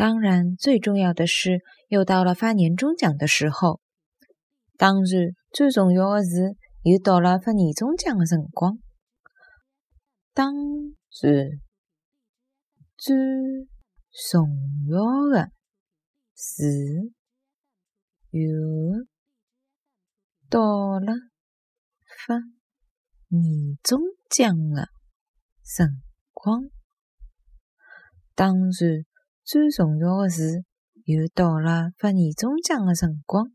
当然，最重要的是，又到了发年终奖的时候。当然，最重要的是，又到了发年终奖的辰光。当然，最重要的是，又到了发年终奖的辰光。当然。最重要的是，又到了发年终奖的辰光。